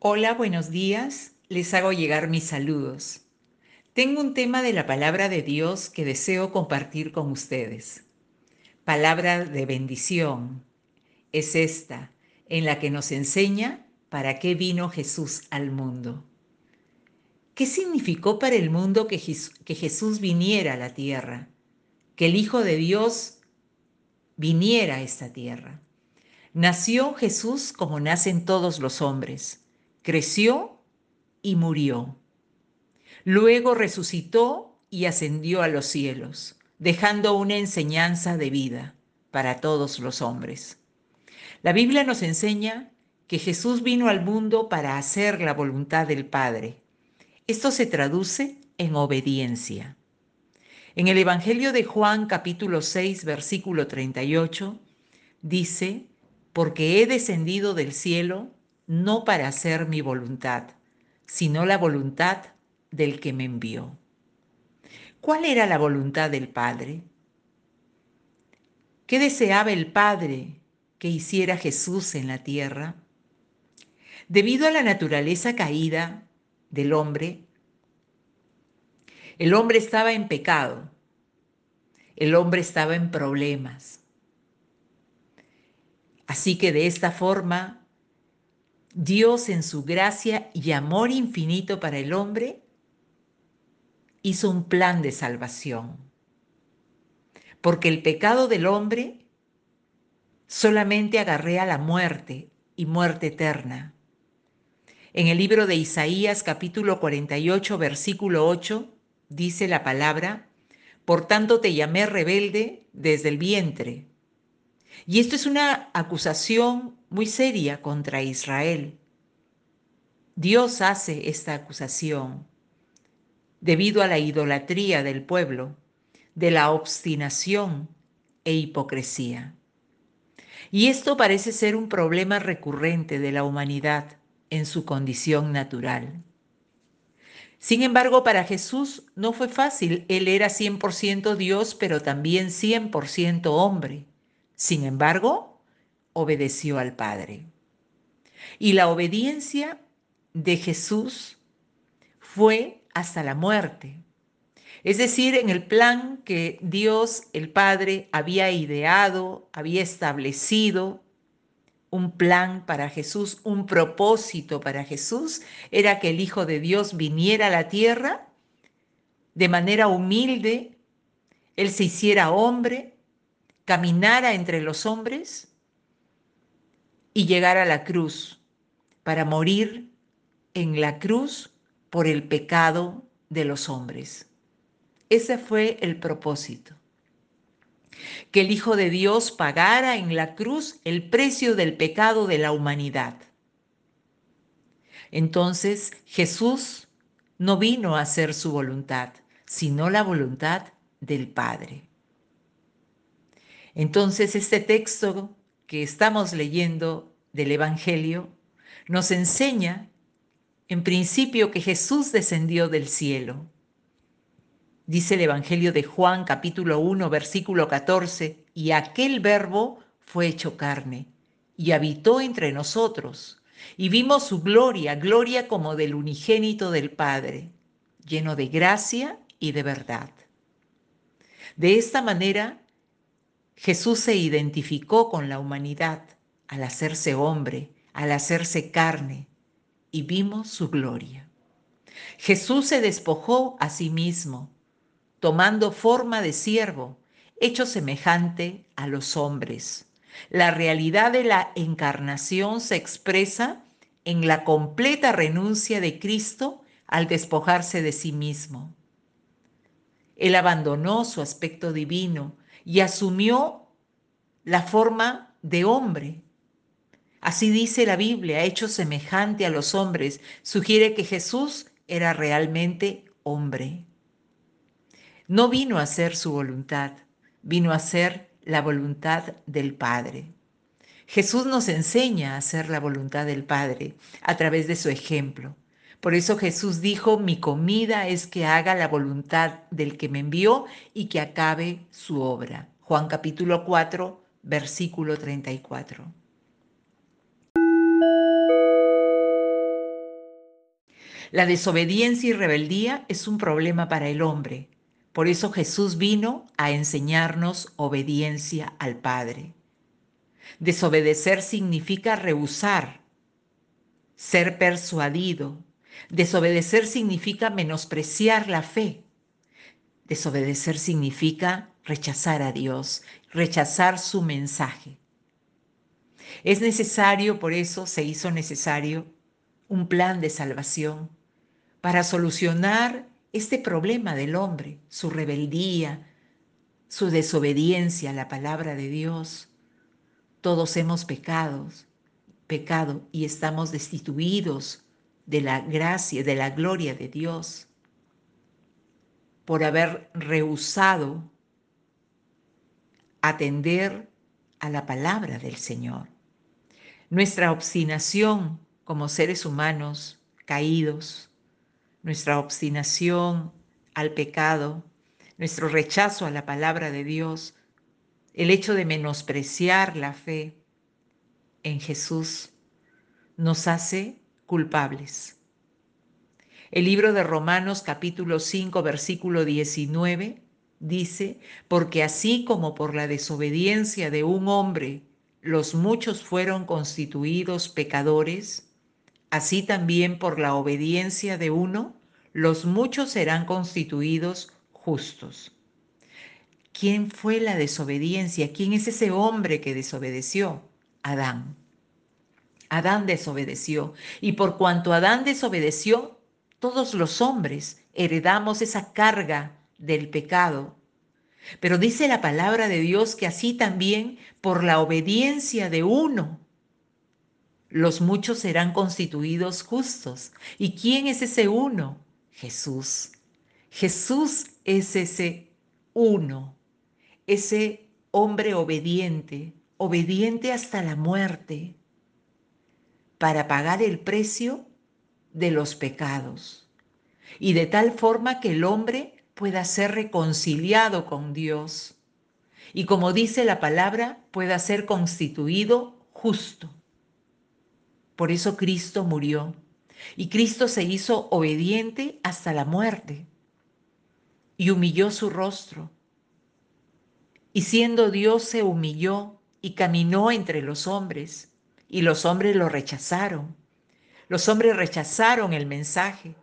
Hola, buenos días. Les hago llegar mis saludos. Tengo un tema de la palabra de Dios que deseo compartir con ustedes. Palabra de bendición es esta, en la que nos enseña para qué vino Jesús al mundo. ¿Qué significó para el mundo que, Jesús viniera a la tierra? Que el Hijo de Dios viniera a esta tierra. Nació Jesús como nacen todos los hombres creció y murió. Luego resucitó y ascendió a los cielos, dejando una enseñanza de vida para todos los hombres. La Biblia nos enseña que Jesús vino al mundo para hacer la voluntad del Padre. Esto se traduce en obediencia. En el Evangelio de Juan capítulo 6 versículo 38 dice, porque he descendido del cielo no para hacer mi voluntad, sino la voluntad del que me envió. ¿Cuál era la voluntad del Padre? ¿Qué deseaba el Padre que hiciera Jesús en la tierra? Debido a la naturaleza caída del hombre, el hombre estaba en pecado, el hombre estaba en problemas. Así que de esta forma Dios en su gracia y amor infinito para el hombre hizo un plan de salvación. Porque el pecado del hombre solamente agarrea la muerte y muerte eterna. En el libro de Isaías capítulo 48 versículo 8 dice la palabra, por tanto te llamé rebelde desde el vientre. Y esto es una acusación muy seria contra Israel. Dios hace esta acusación debido a la idolatría del pueblo, de la obstinación e hipocresía. Y esto parece ser un problema recurrente de la humanidad en su condición natural. Sin embargo, para Jesús no fue fácil. Él era 100% Dios, pero también 100% hombre. Sin embargo, obedeció al Padre. Y la obediencia de Jesús fue hasta la muerte. Es decir, en el plan que Dios el Padre había ideado, había establecido, un plan para Jesús, un propósito para Jesús, era que el Hijo de Dios viniera a la tierra de manera humilde, Él se hiciera hombre, caminara entre los hombres y llegar a la cruz para morir en la cruz por el pecado de los hombres. Ese fue el propósito. Que el Hijo de Dios pagara en la cruz el precio del pecado de la humanidad. Entonces Jesús no vino a hacer su voluntad, sino la voluntad del Padre. Entonces este texto que estamos leyendo del Evangelio nos enseña, en principio, que Jesús descendió del cielo. Dice el Evangelio de Juan capítulo 1 versículo 14, y aquel verbo fue hecho carne y habitó entre nosotros, y vimos su gloria, gloria como del unigénito del Padre, lleno de gracia y de verdad. De esta manera, Jesús se identificó con la humanidad al hacerse hombre, al hacerse carne, y vimos su gloria. Jesús se despojó a sí mismo, tomando forma de siervo, hecho semejante a los hombres. La realidad de la encarnación se expresa en la completa renuncia de Cristo al despojarse de sí mismo. Él abandonó su aspecto divino y asumió la forma de hombre. Así dice la Biblia, hecho semejante a los hombres, sugiere que Jesús era realmente hombre. No vino a hacer su voluntad, vino a hacer la voluntad del Padre. Jesús nos enseña a hacer la voluntad del Padre a través de su ejemplo. Por eso Jesús dijo, mi comida es que haga la voluntad del que me envió y que acabe su obra. Juan capítulo 4, versículo 34. La desobediencia y rebeldía es un problema para el hombre. Por eso Jesús vino a enseñarnos obediencia al Padre. Desobedecer significa rehusar, ser persuadido. Desobedecer significa menospreciar la fe. Desobedecer significa rechazar a Dios, rechazar su mensaje. Es necesario, por eso se hizo necesario un plan de salvación para solucionar este problema del hombre, su rebeldía, su desobediencia a la palabra de Dios. Todos hemos pecado, pecado y estamos destituidos de la gracia, de la gloria de Dios por haber rehusado atender a la palabra del Señor. Nuestra obstinación como seres humanos caídos, nuestra obstinación al pecado, nuestro rechazo a la palabra de Dios, el hecho de menospreciar la fe en Jesús, nos hace culpables. El libro de Romanos capítulo 5 versículo 19 dice, porque así como por la desobediencia de un hombre los muchos fueron constituidos pecadores, así también por la obediencia de uno los muchos serán constituidos justos. ¿Quién fue la desobediencia? ¿Quién es ese hombre que desobedeció? Adán. Adán desobedeció. Y por cuanto Adán desobedeció, todos los hombres heredamos esa carga del pecado. Pero dice la palabra de Dios que así también por la obediencia de uno, los muchos serán constituidos justos. ¿Y quién es ese uno? Jesús. Jesús es ese uno, ese hombre obediente, obediente hasta la muerte, para pagar el precio de los pecados. Y de tal forma que el hombre pueda ser reconciliado con Dios. Y como dice la palabra, pueda ser constituido justo. Por eso Cristo murió. Y Cristo se hizo obediente hasta la muerte. Y humilló su rostro. Y siendo Dios se humilló y caminó entre los hombres. Y los hombres lo rechazaron. Los hombres rechazaron el mensaje.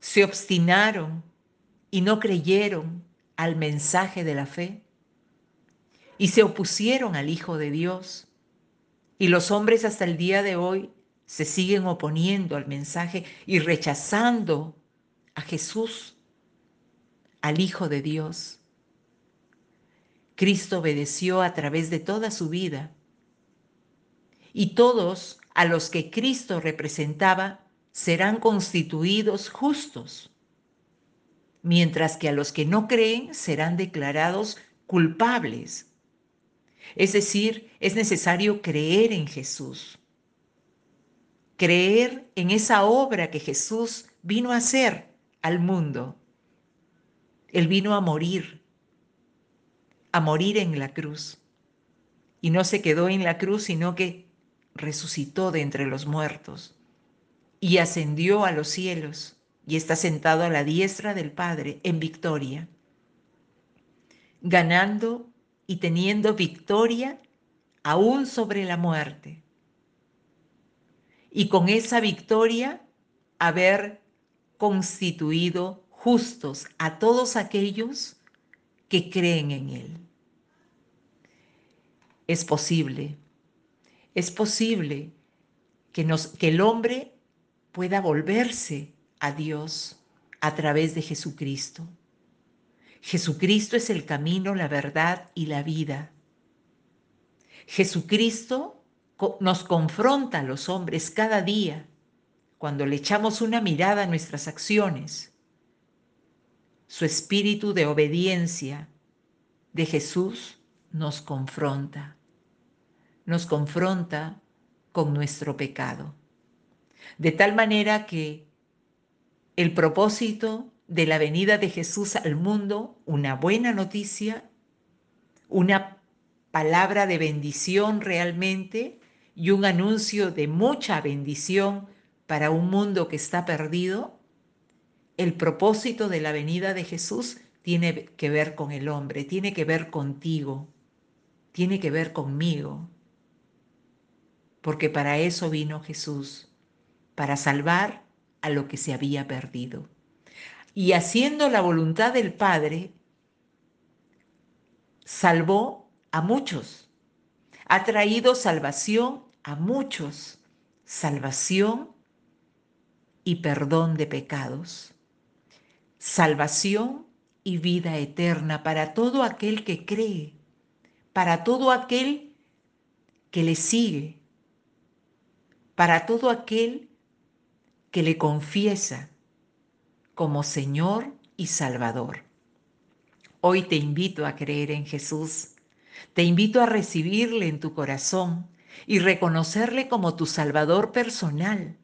Se obstinaron y no creyeron al mensaje de la fe y se opusieron al Hijo de Dios. Y los hombres hasta el día de hoy se siguen oponiendo al mensaje y rechazando a Jesús, al Hijo de Dios. Cristo obedeció a través de toda su vida y todos a los que Cristo representaba serán constituidos justos mientras que a los que no creen serán declarados culpables. Es decir, es necesario creer en Jesús, creer en esa obra que Jesús vino a hacer al mundo. Él vino a morir, a morir en la cruz. Y no se quedó en la cruz, sino que resucitó de entre los muertos y ascendió a los cielos y está sentado a la diestra del Padre en victoria, ganando y teniendo victoria aún sobre la muerte. Y con esa victoria haber constituido justos a todos aquellos que creen en Él. Es posible, es posible que, nos, que el hombre pueda volverse a Dios a través de Jesucristo. Jesucristo es el camino, la verdad y la vida. Jesucristo nos confronta a los hombres cada día cuando le echamos una mirada a nuestras acciones. Su espíritu de obediencia de Jesús nos confronta. Nos confronta con nuestro pecado. De tal manera que el propósito de la venida de Jesús al mundo, una buena noticia, una palabra de bendición realmente y un anuncio de mucha bendición para un mundo que está perdido, el propósito de la venida de Jesús tiene que ver con el hombre, tiene que ver contigo, tiene que ver conmigo. Porque para eso vino Jesús, para salvar a lo que se había perdido. Y haciendo la voluntad del Padre, salvó a muchos, ha traído salvación a muchos, salvación y perdón de pecados, salvación y vida eterna para todo aquel que cree, para todo aquel que le sigue, para todo aquel que le confiesa como Señor y Salvador. Hoy te invito a creer en Jesús, te invito a recibirle en tu corazón y reconocerle como tu Salvador personal,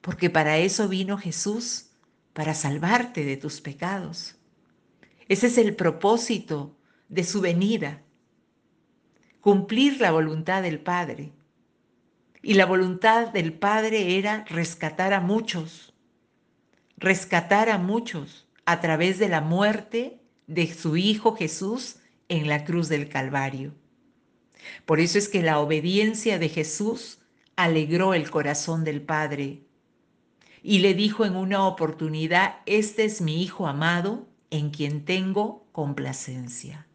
porque para eso vino Jesús, para salvarte de tus pecados. Ese es el propósito de su venida, cumplir la voluntad del Padre. Y la voluntad del Padre era rescatar a muchos, rescatar a muchos a través de la muerte de su Hijo Jesús en la cruz del Calvario. Por eso es que la obediencia de Jesús alegró el corazón del Padre y le dijo en una oportunidad, este es mi Hijo amado en quien tengo complacencia.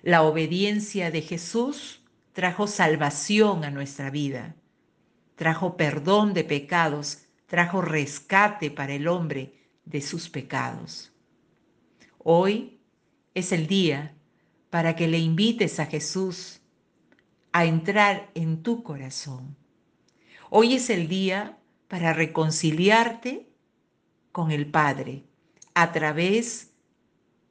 La obediencia de Jesús trajo salvación a nuestra vida, trajo perdón de pecados, trajo rescate para el hombre de sus pecados. Hoy es el día para que le invites a Jesús a entrar en tu corazón. Hoy es el día para reconciliarte con el Padre a través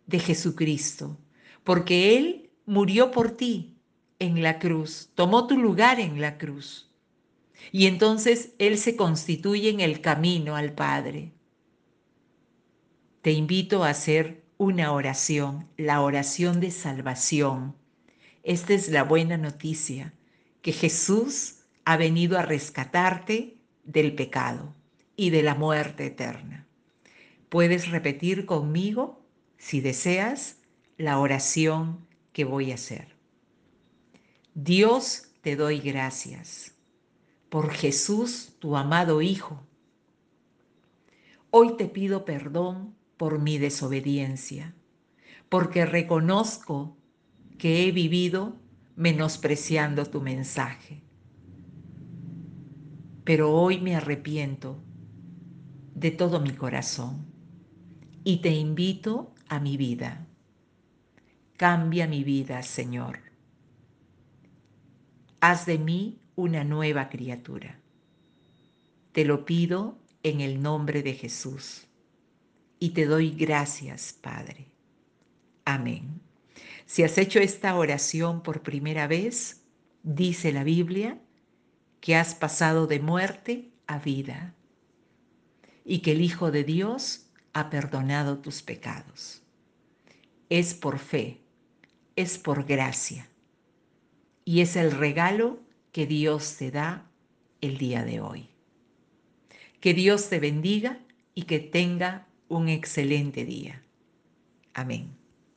de Jesucristo, porque Él murió por ti en la cruz, tomó tu lugar en la cruz. Y entonces Él se constituye en el camino al Padre. Te invito a hacer una oración, la oración de salvación. Esta es la buena noticia, que Jesús ha venido a rescatarte del pecado y de la muerte eterna. Puedes repetir conmigo, si deseas, la oración que voy a hacer. Dios, te doy gracias por Jesús, tu amado Hijo. Hoy te pido perdón por mi desobediencia, porque reconozco que he vivido menospreciando tu mensaje. Pero hoy me arrepiento de todo mi corazón y te invito a mi vida. Cambia mi vida, Señor. Haz de mí una nueva criatura. Te lo pido en el nombre de Jesús y te doy gracias, Padre. Amén. Si has hecho esta oración por primera vez, dice la Biblia que has pasado de muerte a vida y que el Hijo de Dios ha perdonado tus pecados. Es por fe, es por gracia y es el regalo que Dios te da el día de hoy. Que Dios te bendiga y que tenga un excelente día. Amén.